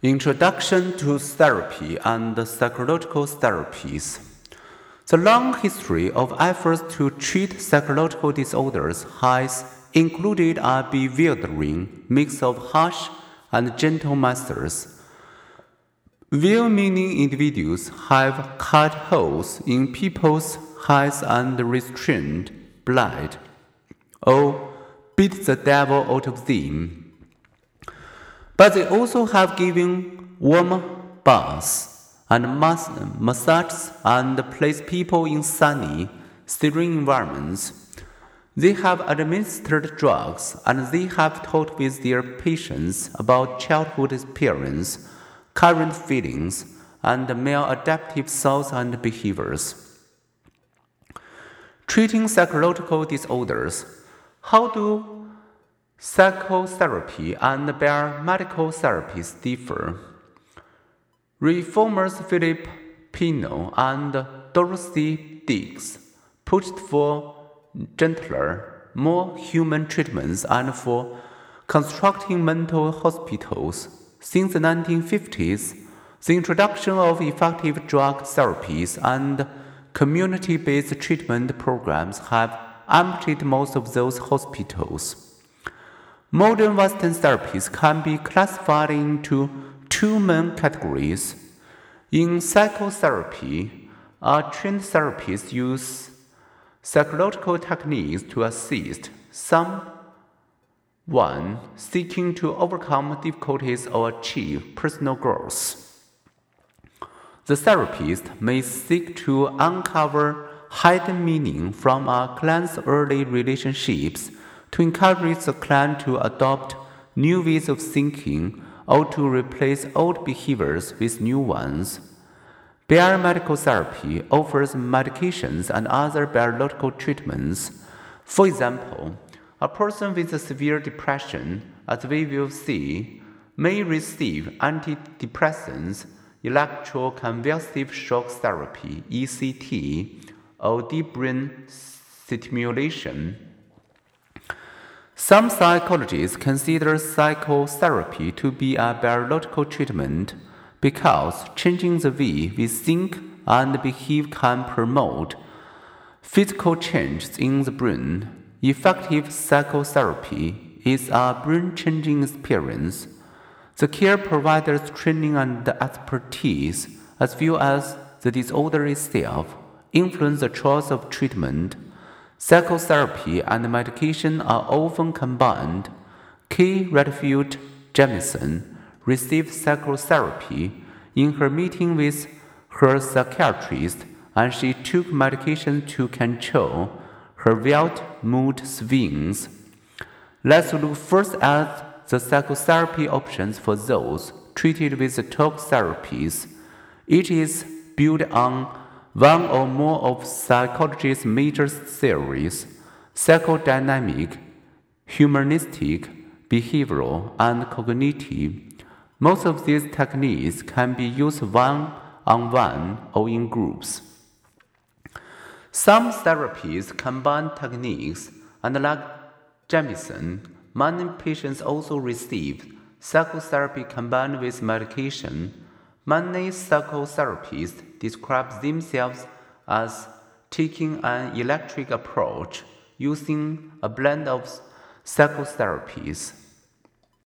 Introduction to Therapy and Psychological Therapies. The long history of efforts to treat psychological disorders has included a bewildering mix of harsh and gentle methods. Well meaning individuals have cut holes in people's heads and restrained blood, or beat the devil out of them. But they also have given warm baths and mas- massages and placed people in sunny, serene environments. They have administered drugs and they have talked with their patients about childhood experience, current feelings, and maladaptive thoughts and behaviors. Treating psychological disorders. How do psychotherapy and biomedical therapies differ? Reformers Philip Pinel and Dorothy Dix pushed for gentler, more human treatments and for constructing mental hospitals. Since the 1950s, the introduction of effective drug therapies and community based treatment programs have emptied most of those hospitals. Modern Western therapies can be classified into two main categories. In psychotherapy, a trained therapist use psychological techniques to assist someone seeking to overcome difficulties or achieve personal growth. The therapist may seek to uncover hidden meaning from a client's early relationships to encourage the client to adopt new ways of thinking or to replace old behaviors with new ones. Biomedical therapy offers medications and other biological treatments. For example, a person with a severe depression, as we will see, may receive antidepressants, electroconvulsive shock therapy (ECT), or deep brain stimulation. Some psychologists consider psychotherapy to be a biological treatment because changing the way we think and behave can promote physical changes in the brain. Effective psychotherapy is a brain changing experience. The care provider's training and expertise, as well as the disorder itself, influence the choice of treatment. Psychotherapy and medication are often combined. Kay Redfield Jamison received psychotherapy in her meeting with her psychiatrist, and she took medication to control her wild mood swings. Let's look first at the psychotherapy options for those treated with talk therapies. It is built on one or more of psychology's major theories psychodynamic, humanistic, behavioral, and cognitive. Most of these techniques can be used one on one or in groups. Some therapies combine techniques, and like Jamison, many patients also receive psychotherapy combined with medication. Many psychotherapists describe themselves as taking an eclectic approach using a blend of psychotherapies.